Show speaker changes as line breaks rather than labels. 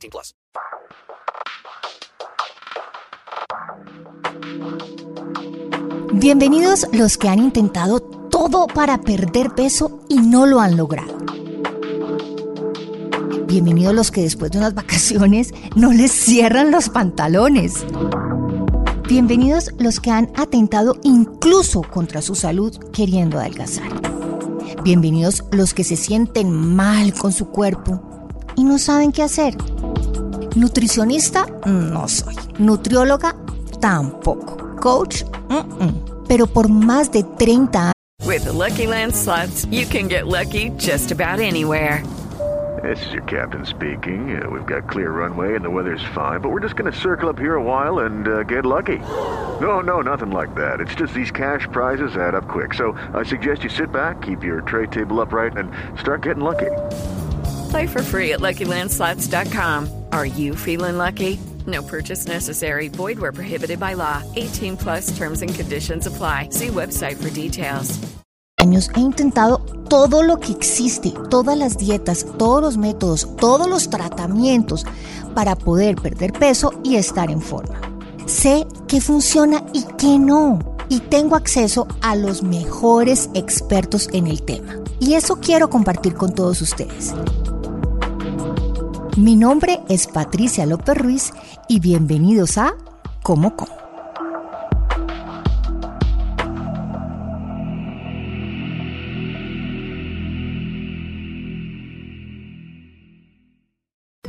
18 plus.
Bienvenidos los que han intentado todo para perder peso y no lo han logrado. Bienvenidos los que después de unas vacaciones no les cierran los pantalones. Bienvenidos los que han atentado incluso contra su salud queriendo adelgazar. Bienvenidos los que se sienten mal con su cuerpo y no saben qué hacer. Nutricionista no soy. Nutrióloga tampoco. Coach, mm -mm. pero por más de 30 años.
With the Lucky Land slots, you can get lucky just about anywhere.
This is your captain speaking. Uh, we've got clear runway and the weather's fine, but we're just going to circle up here a while and uh, get lucky. No, no, nothing like that. It's just these cash prizes add up quick. So I suggest you sit back, keep your tray table upright, and start getting lucky.
Play for free at LuckyLandSlots.com. Are you feeling lucky? No purchase necessary. Void where prohibited by law. 18 plus terms and conditions apply. See website for details.
años he intentado todo lo que existe, todas las dietas, todos los métodos, todos los tratamientos para poder perder peso y estar en forma. Sé qué funciona y qué no. Y tengo acceso a los mejores expertos en el tema. Y eso quiero compartir con todos ustedes. Mi nombre es Patricia López Ruiz y bienvenidos a Como Como.